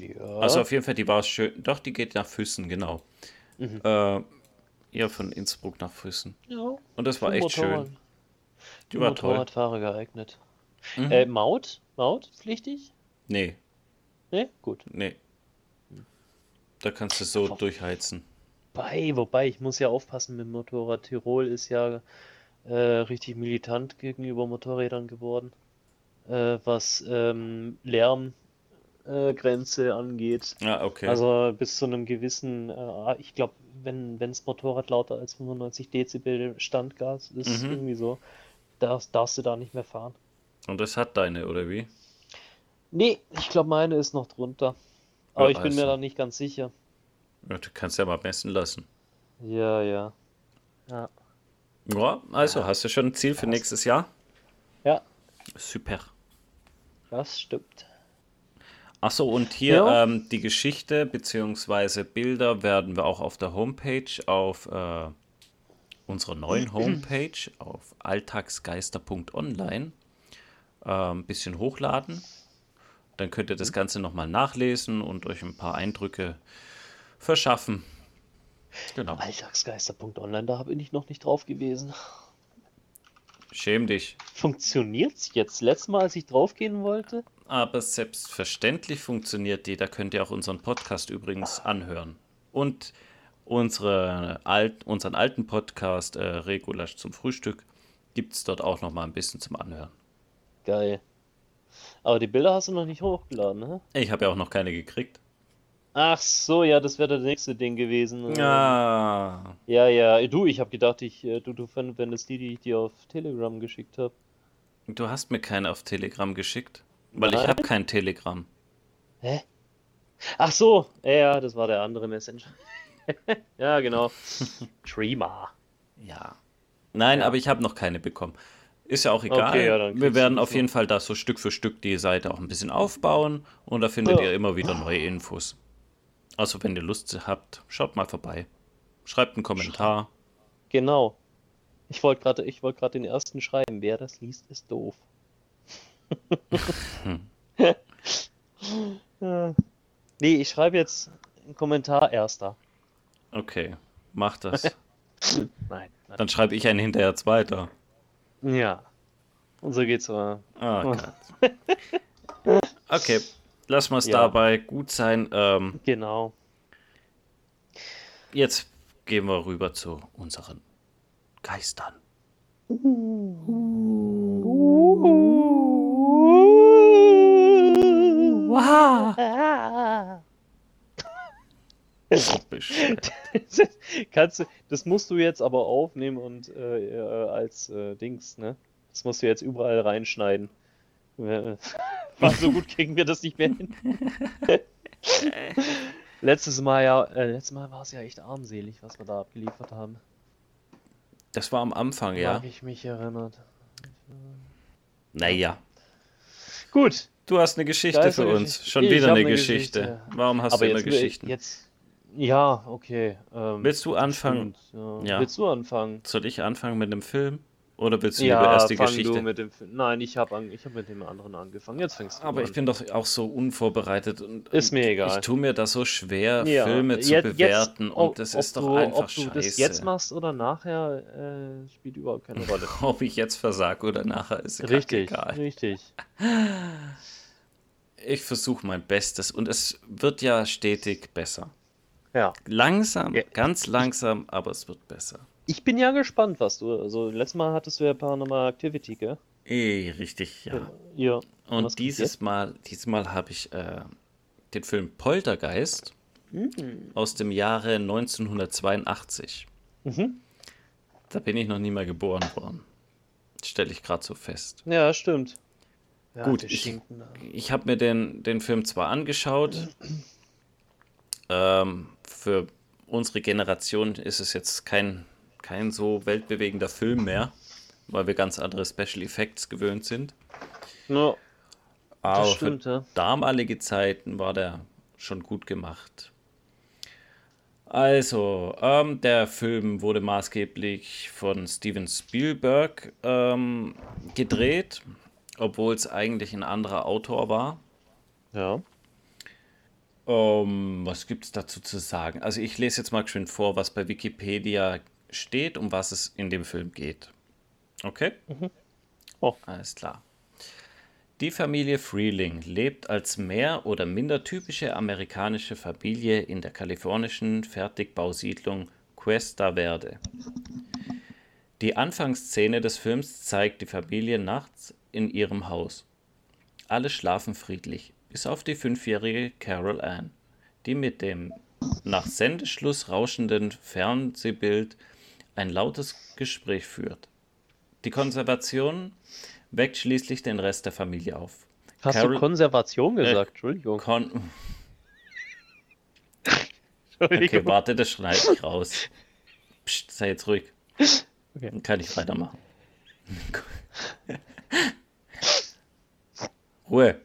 Ja. Also auf jeden Fall, die war schön. Doch, die geht nach Füssen, genau. Mhm. Äh, ja, von Innsbruck nach Füssen. ja. Und das war echt schön. Für war toll. Motorradfahrer geeignet. Mhm. Äh, Maut? Maut? Pflichtig? Nee, Ne? Gut. nee. Da kannst du so durchheizen. Bei, wobei, ich muss ja aufpassen mit dem Motorrad. Tirol ist ja äh, richtig militant gegenüber Motorrädern geworden. Äh, was ähm, Lärmgrenze äh, angeht. Ah, okay. Also bis zu einem gewissen, äh, ich glaube, wenn wenns Motorrad lauter als 95 Dezibel Standgas ist, Mhm. irgendwie so, darfst, darfst du da nicht mehr fahren. Und das hat deine, oder wie? Nee, ich glaube, meine ist noch drunter. Aber Ja, ich bin mir also. da nicht ganz sicher. Ja, du kannst ja mal messen lassen. Ja, ja. Ja. Ja, also hast du schon ein Ziel für nächstes Jahr? Ja, Super. das stimmt. Achso, und hier Ja. ähm, die Geschichte bzw. Bilder werden wir auch auf der Homepage, auf äh, unserer neuen Homepage, auf alltagsgeister.online äh, ein bisschen hochladen. Dann könnt ihr das Ganze nochmal nachlesen und euch ein paar Eindrücke verschaffen. Genau. Alltagsgeister.online, da bin ich noch nicht drauf gewesen. Schäm dich. Funktioniert's jetzt? Letztes Mal, als ich draufgehen wollte? Aber selbstverständlich funktioniert die. Da könnt ihr auch unseren Podcast übrigens anhören. Und unsere alt, unseren alten Podcast äh, Regulasch zum Frühstück gibt es dort auch noch mal ein bisschen zum Anhören. Geil. Aber die Bilder hast du noch nicht hochgeladen, ne? Ich habe ja auch noch keine gekriegt. Ach so, ja, das wäre das nächste Ding gewesen. Ähm, Ja. Ja, ja, du, ich habe gedacht, ich, äh, du, du fändest die, die ich dir auf Telegram geschickt habe. Du hast mir keine auf Telegram geschickt. Weil ich Nein? habe kein Telegram. Hä? Ach so, ja, das war der andere Messenger. ja, genau. Trima. Ja. Nein, Ja. aber ich habe noch keine bekommen. Ist ja auch egal. Okay, ja, Wir werden auf jeden Fall da so Stück für Stück die Seite auch ein bisschen aufbauen und da findet Ja. ihr immer wieder neue Infos. Also wenn ihr Lust habt, schaut mal vorbei. Schreibt einen Kommentar. Genau. Ich wollte gerade, ich wollte gerade den ersten schreiben. Wer das liest, ist doof. Nee, ich schreibe jetzt einen Kommentar erster. Okay, macht das. Nein. Dann schreibe ich einen hinterher zweiter. Ja. Und so geht's aber. Ah, Gott. Okay, lassen wir es Ja. dabei gut sein. Ähm, Genau. jetzt gehen wir rüber zu unseren Geistern. Bescheuert. Kannst du, das musst du jetzt aber aufnehmen und äh, äh, als äh, Dings, ne? Das musst du jetzt überall reinschneiden. Äh, War so gut kriegen wir das nicht mehr hin. Letztes Mal ja, äh, letztes Mal war es ja echt armselig, was wir da abgeliefert haben. Das war am Anfang, ja. Mag ich mich erinnert. Naja. Gut. Du hast eine Geschichte für eine uns. Geschichte. Schon Ich wieder eine eine Geschichte. Geschichte. Warum hast Aber du immer jetzt, Geschichten? jetzt, ja, okay. Ähm, Willst du anfangen? stimmt, Ja. ja. Willst du anfangen? Soll ich anfangen mit dem Film? Oder willst du Ja, lieber erst die Geschichte? du mit dem Film. Nein, ich habe ich hab mit dem anderen angefangen. Jetzt fängst du Aber an. ich bin doch auch so unvorbereitet und Ist mir egal. Ich tue mir das so schwer, Filme zu jetzt- jetzt, bewerten ob- und das ob ist doch du, einfach Ob du scheiße. das jetzt machst oder nachher, äh, spielt überhaupt keine Rolle. Ob ich jetzt versage oder nachher, ist richtig, egal. richtig. Ich versuche mein Bestes und es wird ja stetig besser. Ja. Langsam, Ja. ganz langsam, aber es wird besser. Ich bin ja gespannt, was du. Also, letztes Mal hattest du ja Paranormal Activity, gell? Eh, richtig, ja. Ja. Und gibt's dieses? Mal, dieses Mal habe ich äh, den Film Poltergeist Mhm. aus dem Jahre 1982. Mhm. Da bin ich noch nie mal geboren worden. Stelle ich gerade so fest. Ja, stimmt. Ja, Gut, ich-. Ich habe mir den, den Film zwar angeschaut. Ähm, für unsere Generation ist es jetzt kein, kein so weltbewegender Film mehr, weil wir ganz andere Special Effects gewöhnt sind. Ja, Aber das stimmt, für ja. damalige Zeiten war der schon gut gemacht. Also, ähm, der Film wurde maßgeblich von Steven Spielberg ähm, gedreht, obwohl es eigentlich ein anderer Autor war. Ja. Ähm, was gibt es dazu zu sagen? Also ich lese jetzt mal schön vor, was bei Wikipedia steht, um was es in dem Film geht. Okay? Oh. Alles klar. Die Familie Freeling lebt als mehr oder minder typische amerikanische Familie in der kalifornischen Fertigbausiedlung Cuesta Verde. Die Anfangsszene des Films zeigt die Familie nachts in ihrem Haus. Alle schlafen friedlich, bis auf die fünfjährige Carol Ann, die mit dem nach Sendeschluss rauschenden Fernsehbild ein lautes Gespräch führt. Die Konservation weckt schließlich den Rest der Familie auf. Hast Carol- du Konservation gesagt? Entschuldigung. Kon okay, Entschuldigung. warte, das schneide ich raus. Psst, sei jetzt ruhig. Okay. Dann kann ich weitermachen. Ruhe.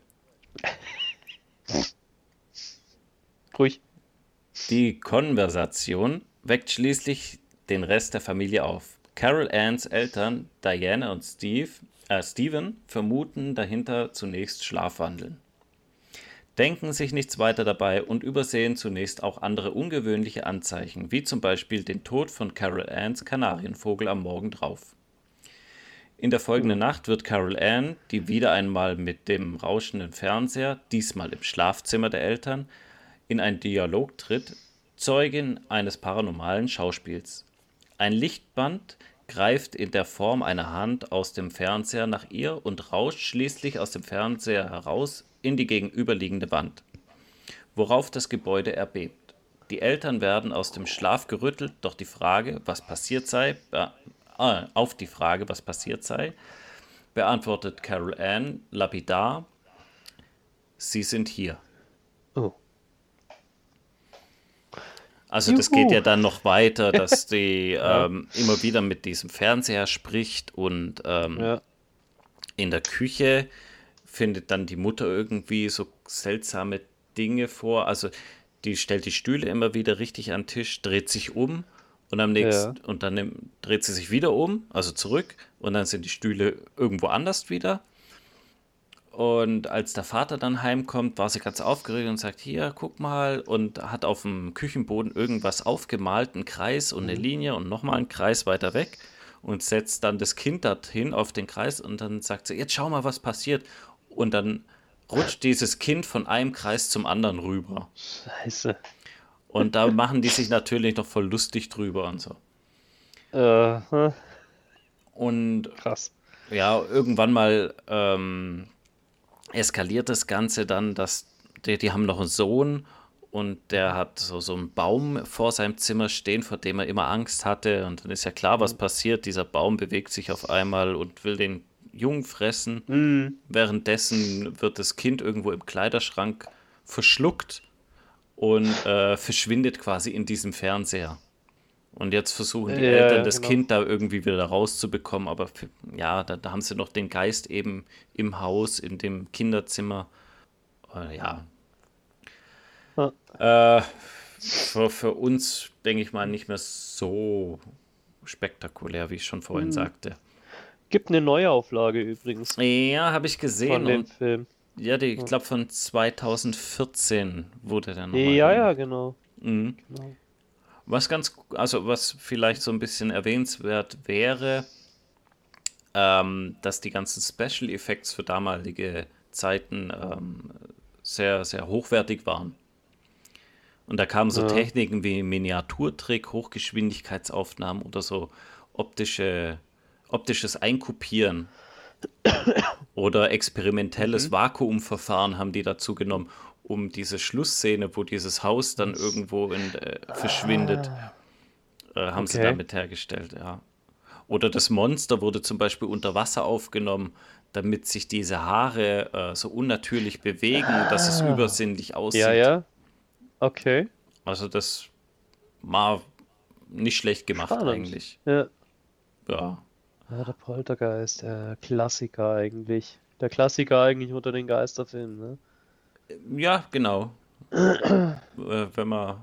Ruhig. Die Konversation weckt schließlich den Rest der Familie auf. Carol Anns Eltern, Diana und Steve, äh, Steven, vermuten dahinter zunächst Schlafwandeln. Denken sich nichts weiter dabei und übersehen zunächst auch andere ungewöhnliche Anzeichen, wie zum Beispiel den Tod von Carol Anns Kanarienvogel am Morgen drauf. In der folgenden Nacht wird Carol Ann, die wieder einmal mit dem rauschenden Fernseher, diesmal im Schlafzimmer der Eltern, in einen Dialog tritt, Zeugin eines paranormalen Schauspiels. Ein Lichtband greift in der Form einer Hand aus dem Fernseher nach ihr und rauscht schließlich aus dem Fernseher heraus in die gegenüberliegende Wand, worauf das Gebäude erbebt. Die Eltern werden aus dem Schlaf gerüttelt, doch die Frage, was passiert sei, äh, auf die Frage, was passiert sei, beantwortet Carol Ann lapidar, Sie sind hier. Oh. Also das Juhu. geht ja dann noch weiter, dass die ähm, immer wieder mit diesem Fernseher spricht und ähm, Ja. in der Küche findet dann die Mutter irgendwie so seltsame Dinge vor. Also die stellt die Stühle immer wieder richtig an den Tisch, dreht sich um und am nächsten und dann dreht sie sich wieder um, also zurück und dann sind die Stühle irgendwo anders wieder. Und als der Vater dann heimkommt, war sie ganz aufgeregt und sagt, hier, guck mal, und hat auf dem Küchenboden irgendwas aufgemalt, einen Kreis und eine Linie und nochmal einen Kreis weiter weg und setzt dann das Kind dorthin auf den Kreis und dann sagt sie, jetzt schau mal, was passiert. Und dann rutscht dieses Kind von einem Kreis zum anderen rüber. Scheiße. Und da machen die sich natürlich noch voll lustig drüber und so. Äh, Und krass. ja, irgendwann mal ähm, eskaliert das Ganze dann, dass die, die haben noch einen Sohn und der hat so, so einen Baum vor seinem Zimmer stehen, vor dem er immer Angst hatte. Und dann ist ja klar, was passiert. Dieser Baum bewegt sich auf einmal und will den Jungen fressen. Mhm. Währenddessen wird das Kind irgendwo im Kleiderschrank verschluckt und äh, verschwindet quasi in diesem Fernseher. Und jetzt versuchen die Ja, Eltern, ja, das genau. Kind da irgendwie wieder rauszubekommen, aber für, ja, da, da haben sie noch den Geist eben im Haus, in dem Kinderzimmer. Äh, ja. Äh, für, für uns, denke ich mal, nicht mehr so spektakulär, wie ich schon vorhin Hm. sagte. Gibt eine Neuauflage übrigens Ja, habe ich von gesehen. dem Und, Film. ja, die, ich glaube von 2014 wurde der nochmal. Ja, ja, genau. Mhm. genau. Was ganz, also was vielleicht so ein bisschen erwähnenswert wäre, ähm, dass die ganzen Special Effects für damalige Zeiten ähm, sehr, sehr hochwertig waren. Und da kamen so Ja. Techniken wie Miniaturtrick, Hochgeschwindigkeitsaufnahmen oder so optische, optisches Einkopieren oder experimentelles Vakuumverfahren haben die dazu genommen, um diese Schlussszene, wo dieses Haus dann irgendwo in, äh, verschwindet, äh, haben sie Okay. damit hergestellt, ja. Oder das Monster wurde zum Beispiel unter Wasser aufgenommen, damit sich diese Haare äh, so unnatürlich bewegen, dass es übersinnlich aussieht. Ja, ja. Okay. Also das war nicht schlecht gemacht Spannend. eigentlich. Ja. Ja. ja, der Poltergeist, der Klassiker eigentlich. Der Klassiker eigentlich unter den Geisterfilmen, ne? Ja, genau. äh, wenn man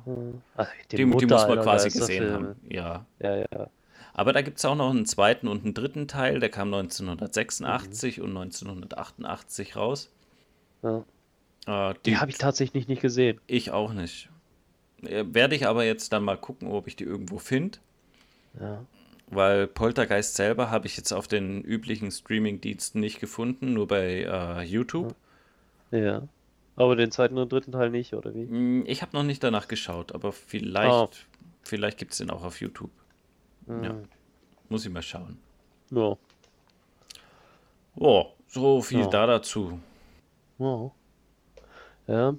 Also, die, die muss Mutter man aller quasi gesehen haben. Ja. Ja, ja. Aber da gibt es auch noch einen zweiten und einen dritten Teil, der kam 1986 und 1988 raus. ja. Äh, Die habe ich tatsächlich nicht gesehen. ich auch nicht. Äh, Werde ich aber jetzt dann mal gucken, ob ich die irgendwo finde. Ja. Weil Poltergeist selber habe ich jetzt auf den üblichen Streaming-Diensten nicht gefunden, nur bei äh, YouTube. Ja. Aber den zweiten und dritten Teil nicht, oder wie? Mm, Ich habe noch nicht danach geschaut, aber vielleicht, Ah. vielleicht gibt es den auch auf YouTube. Ja. Hm. Muss ich mal schauen. Ja. Oh, so viel Ja. da dazu. Ja. Ja.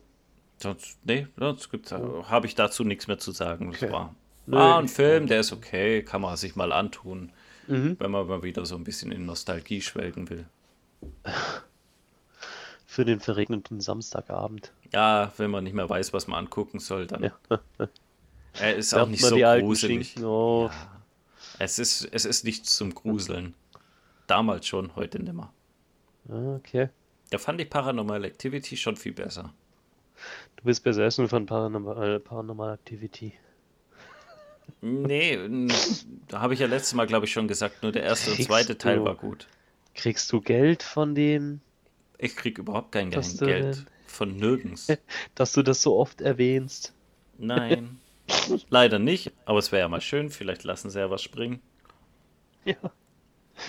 Sonst, nee, sonst gibt's, habe ich dazu nichts mehr zu sagen. Das Okay. war, Nö, war ein ich- Film, der ist okay, kann man sich mal antun, Mhm. wenn man mal wieder so ein bisschen in Nostalgie schwelgen will. Für den verregneten Samstagabend. Ja, wenn man nicht mehr weiß, was man angucken soll, dann. Ja. Er ist auch nicht so gruselig. Auf. Ja. Es ist, es ist nichts zum Gruseln. Damals schon, heute nimmer. Ah, Okay. Da fand ich Paranormal Activity schon viel besser. Du bist besessen von Paranormal, Paranormal Activity. Nee, da habe ich ja letztes Mal, glaube ich, schon gesagt, nur der erste und Kriegst zweite Teil du- war gut. Kriegst du Geld von denen, Ich krieg überhaupt kein Was Geld? Geld von nirgends. dass du das so oft erwähnst? Nein, leider nicht, aber es wäre ja mal schön, vielleicht lassen sie ja was springen. Ja.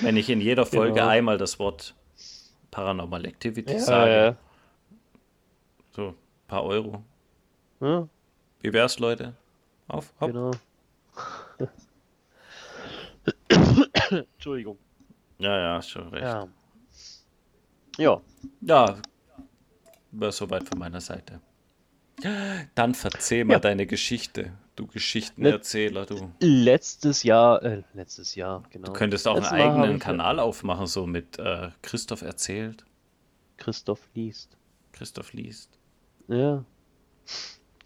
Wenn ich in jeder Folge Genau. einmal das Wort Paranormal Activity Ja, sage, ja. so ein paar Euro. ja Wie wär's, Leute? Auf, hopp. genau. Entschuldigung. Ja, ja, schon recht. Ja, Ja. Ja, war soweit von meiner Seite. Dann verzeih mal Ja. deine Geschichte, du Geschichtenerzähler, du. letztes Jahr, äh, letztes Jahr, genau. Du könntest auch Letztes einen Mal eigenen Kanal aufmachen, so mit äh, Christoph erzählt, Christoph liest. Christoph liest. Ja.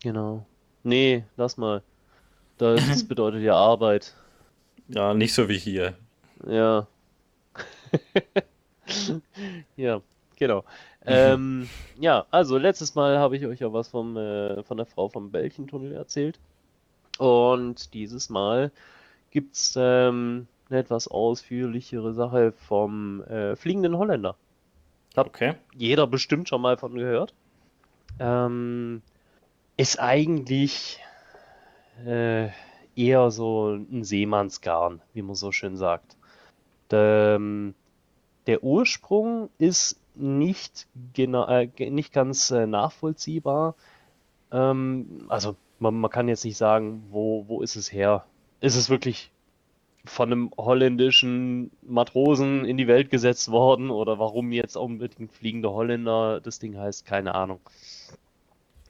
Genau. Nee, lass mal. Das bedeutet ja Arbeit. Ja, nicht so wie hier. Ja. Ja, genau. Ähm, ja, also letztes Mal habe ich euch ja was vom, äh, von der Frau vom Bällchentunnel erzählt. Und dieses Mal gibt's ähm, eine etwas ausführlichere Sache vom äh, fliegenden Holländer. Okay. Jeder bestimmt schon mal von gehört. Ähm, ist eigentlich äh, eher so ein Seemannsgarn, wie man so schön sagt. Der, ähm, der Ursprung ist nicht genau, äh, nicht ganz äh, nachvollziehbar. Ähm, also man, man kann jetzt nicht sagen, wo, wo ist es her? Ist es wirklich von einem holländischen Matrosen in die Welt gesetzt worden oder warum jetzt unbedingt fliegende Holländer das Ding heißt, keine Ahnung.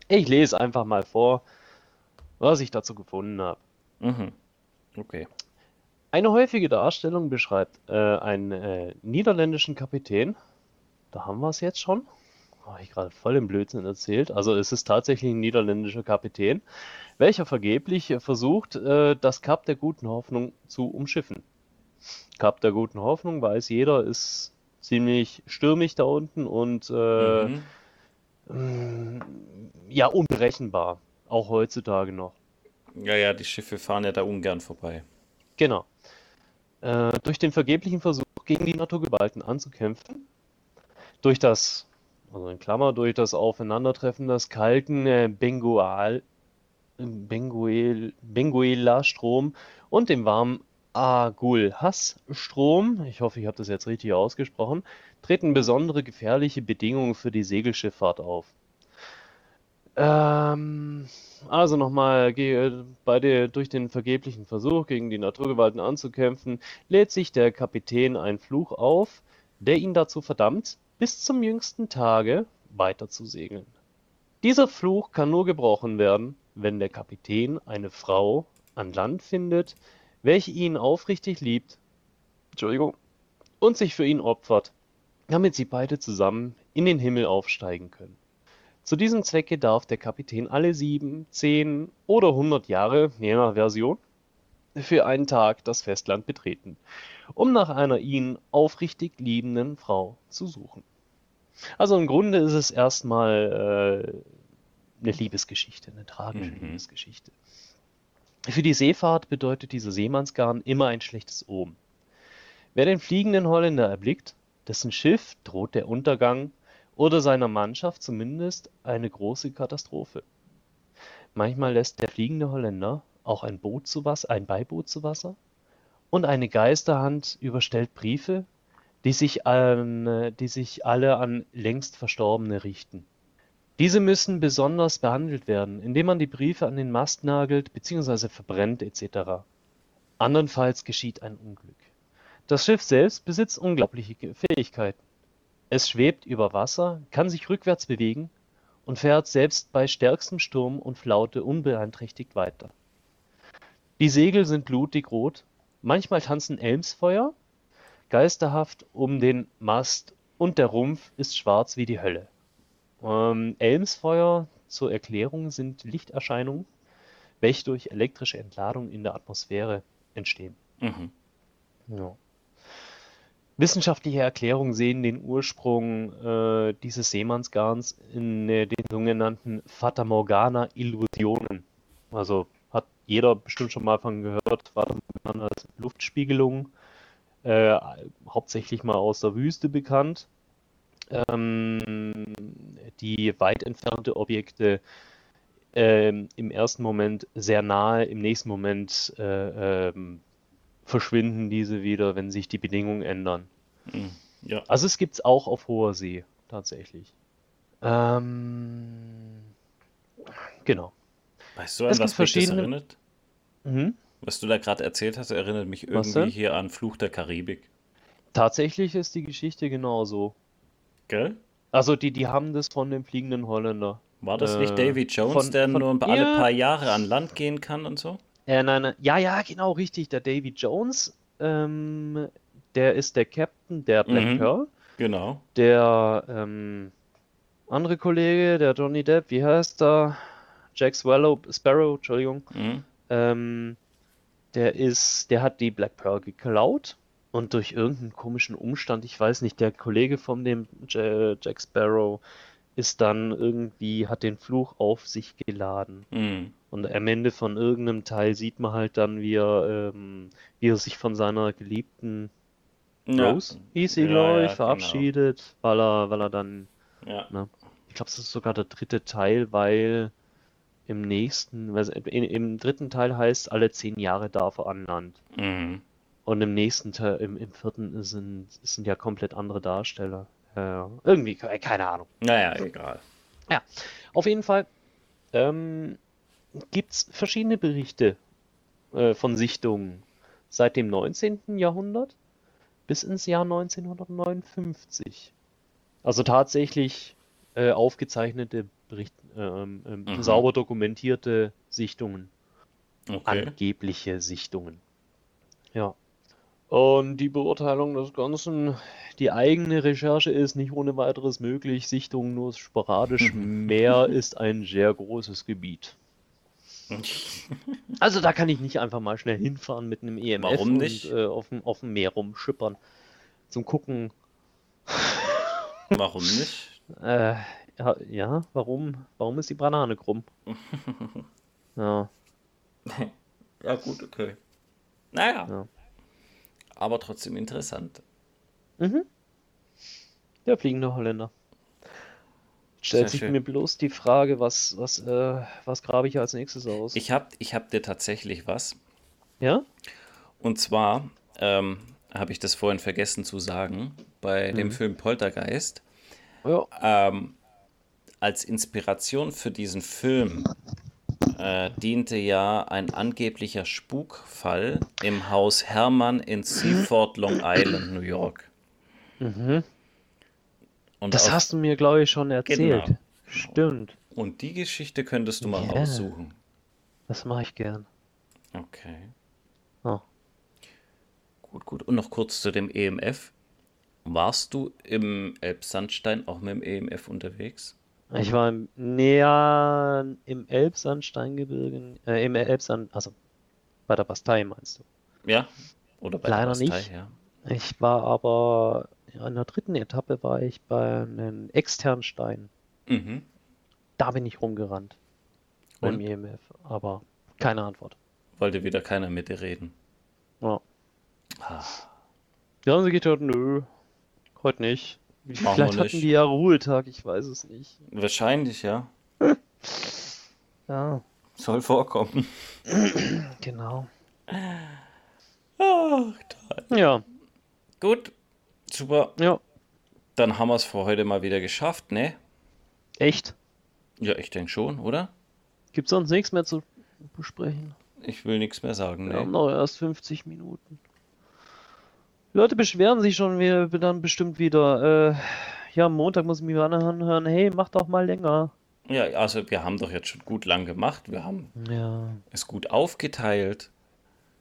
Ich lese einfach mal vor, was ich dazu gefunden habe. Mhm. Okay. Eine häufige Darstellung beschreibt äh, einen äh, niederländischen Kapitän. Da haben wir es jetzt schon. habe ich gerade voll im Blödsinn erzählt. Also es ist tatsächlich ein niederländischer Kapitän, welcher vergeblich versucht, äh, das Kap der guten Hoffnung zu umschiffen. Kap der guten Hoffnung, weiß jeder, ist ziemlich stürmig da unten und äh, mhm. Mm, ja, unberechenbar. Auch heutzutage noch. Ja, ja, die Schiffe fahren ja da ungern vorbei. Genau. Äh, durch den vergeblichen Versuch, gegen die Naturgewalten anzukämpfen, durch das, also in Klammer, durch das Aufeinandertreffen des kalten äh, Bengual, Benguel, Benguela-Strom und dem warmen Agulhas-Strom, ich hoffe, ich habe das jetzt richtig ausgesprochen, treten besondere gefährliche Bedingungen für die Segelschifffahrt auf. Ähm, also nochmal, bei der, durch den vergeblichen Versuch, gegen die Naturgewalten anzukämpfen, lädt sich der Kapitän einen Fluch auf, der ihn dazu verdammt, bis zum jüngsten Tage weiter zu segeln. Dieser Fluch kann nur gebrochen werden, wenn der Kapitän eine Frau an Land findet, welche ihn aufrichtig liebt Entschuldigung, und sich für ihn opfert, damit sie beide zusammen in den Himmel aufsteigen können. Zu diesem Zwecke darf der Kapitän alle sieben, zehn oder hundert Jahre, je nach Version, für einen Tag das Festland betreten, um nach einer ihn aufrichtig liebenden Frau zu suchen. Also im Grunde ist es erstmal äh, eine Liebesgeschichte, eine tragische mhm. Liebesgeschichte. Für die Seefahrt bedeutet dieser Seemannsgarn immer ein schlechtes Omen. Wer den fliegenden Holländer erblickt, dessen Schiff droht der Untergang oder seiner Mannschaft zumindest eine große Katastrophe. Manchmal lässt der fliegende Holländer auch ein Boot zu Wasser, ein Beiboot zu Wasser und eine Geisterhand überstellt Briefe, die sich, an, die sich alle an längst Verstorbene richten. Diese müssen besonders behandelt werden, indem man die Briefe an den Mast nagelt bzw. verbrennt etc. Andernfalls geschieht ein Unglück. Das Schiff selbst besitzt unglaubliche Fähigkeiten. Es schwebt über Wasser, kann sich rückwärts bewegen und fährt selbst bei stärkstem Sturm und Flaute unbeeinträchtigt weiter. Die Segel sind blutig rot, manchmal tanzen Elmsfeuer geisterhaft um den Mast und der Rumpf ist schwarz wie die Hölle. Ähm, Elmsfeuer zur Erklärung sind Lichterscheinungen, welche durch elektrische Entladung in der Atmosphäre entstehen. Mhm. Ja. Wissenschaftliche Erklärungen sehen den Ursprung äh, dieses Seemannsgarns in äh, den sogenannten Fata Morgana Illusionen. Also hat jeder bestimmt schon mal von gehört, Fata Morgana als Luftspiegelung, äh, hauptsächlich mal aus der Wüste bekannt ähm, die weit entfernte Objekte ähm, im ersten Moment sehr nahe, im nächsten Moment äh, ähm, verschwinden diese wieder, wenn sich die Bedingungen ändern. Mhm. Ja. Also es gibt es auch auf hoher See, tatsächlich. Ähm, genau. Weißt du, an was mich das erinnert? Mhm. Was du da gerade erzählt hast, erinnert mich irgendwie hier an Fluch der Karibik. Tatsächlich ist die Geschichte genauso. Gell? Also die, die haben das von dem fliegenden Holländer. War das äh, nicht Davy Jones, von, der von, nur alle ja. paar Jahre an Land gehen kann und so? Ja, nein, nein. ja, ja, genau, richtig. Der Davy Jones, ähm, der ist der Captain der Black mhm, Pearl. Genau. Der ähm, andere Kollege, der Johnny Depp, wie heißt er? Jack Swallow, Sparrow, Entschuldigung. Mhm. Ähm, der ist, der hat die Black Pearl geklaut und durch irgendeinen komischen Umstand, ich weiß nicht, der Kollege von dem Jack Sparrow ist dann irgendwie, hat den Fluch auf sich geladen. Mhm. Und am Ende von irgendeinem Teil sieht man halt dann, wie er, ähm, wie er sich von seiner geliebten ja. Rose, hieß sie, ja, glaube ich, ja, verabschiedet, genau. weil er, weil er dann, ja. ne, ich glaube, es ist sogar der dritte Teil, weil im nächsten, im, im dritten Teil heißt, alle zehn Jahre darf er an Land. Mhm. Und im nächsten Teil, im, im vierten sind, sind ja komplett andere Darsteller. Äh, irgendwie, keine Ahnung. Naja, egal. Ja, auf jeden Fall ähm, gibt es verschiedene Berichte äh, von Sichtungen seit dem 19. Jahrhundert bis ins Jahr 1959. Also tatsächlich äh, aufgezeichnete Bericht, ähm, ähm, mhm. sauber dokumentierte Sichtungen. Okay. Angebliche Sichtungen. Ja. Und die Beurteilung des Ganzen, die eigene Recherche ist nicht ohne weiteres möglich, Sichtungen nur sporadisch. Meer ist ein sehr großes Gebiet. Also da kann ich nicht einfach mal schnell hinfahren mit einem EMF Warum nicht? und äh, auf, dem, auf dem Meer rumschippern. Zum Gucken. Warum nicht? Äh, ja, ja, warum? Warum ist die Banane krumm? Ja, Ja, gut, okay. Naja. Ja. Aber trotzdem interessant. der fliegende Holländer. Stellt sich schön. mir bloß die Frage, was, was, äh, was grabe ich als nächstes aus? Ich hab, ich hab dir tatsächlich was. Ja? Und zwar ähm, habe ich das vorhin vergessen zu sagen, bei Mhm. dem Film Poltergeist. Ja. Ähm, als Inspiration für diesen Film äh, diente ja ein angeblicher Spukfall im Haus Hermann in Seaford, Long Island, New York. Und, Mhm. Das auf- hast du mir, glaube ich, schon erzählt. Genau. Stimmt. und die Geschichte könntest du mal Ja. raussuchen. Das mache ich gern. Okay. Oh. Gut, gut. Und noch kurz zu dem EMF. Warst du im Elbsandstein auch mit dem EMF unterwegs? Ich war im, näher im Elbsandsteingebirge, äh, im Elbsand, also bei der Bastei meinst du? Ja? Oder bei Leider der Bastei, nicht. ja. Ich war aber, in der dritten Etappe war ich bei einem externen Stein. Mhm. Da bin ich rumgerannt. Beim Und? EMF, aber keine Antwort. Wollte wieder keiner mit dir reden. Ja. Ah, Ja, und sie geht nö, heute nicht. Vielleicht hatten die ja Ruhetag, ich weiß es nicht. wahrscheinlich, ja. Ja, Soll vorkommen. genau. Ach, toll. Ja, Gut, super. ja, Dann haben wir es für heute mal wieder geschafft, ne? echt. Ja, ich denke schon, oder? Gibt's sonst nichts mehr zu besprechen? Ich will nichts mehr sagen, Wir haben ne? noch erst 50 Minuten. Leute beschweren sich schon wir dann bestimmt wieder. Äh, ja, am Montag muss ich mir anhören, hey, mach doch mal länger. Ja, also wir haben doch jetzt schon gut lang gemacht. Wir haben Ja, es gut aufgeteilt.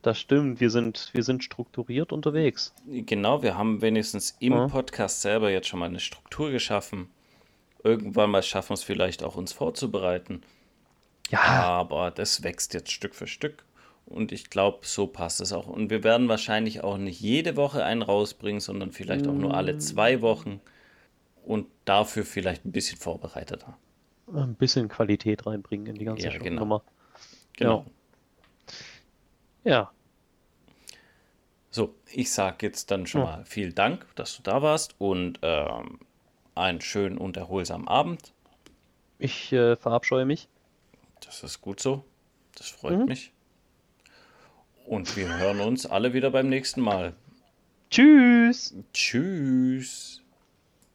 das stimmt. Wir sind, wir sind strukturiert unterwegs. Genau, wir haben wenigstens im Ja. Podcast selber jetzt schon mal eine Struktur geschaffen. Irgendwann mal schaffen wir es vielleicht auch, uns vorzubereiten. Ja, Aber das wächst jetzt Stück für Stück. Und ich glaube, so passt es auch. Und wir werden wahrscheinlich auch nicht jede Woche einen rausbringen, sondern vielleicht auch nur alle zwei Wochen. Und dafür vielleicht ein bisschen vorbereiteter. ein bisschen Qualität reinbringen in die ganze Ja, genau. Nummer. Genau. Ja, So, ich sage jetzt dann schon Ja. mal vielen Dank, dass du da warst und ähm, einen schönen und erholsamen Abend. ich äh, verabscheue mich. Das ist gut so. Das freut Mhm. mich. Und wir hören uns alle wieder beim nächsten Mal. Tschüss! Tschüss.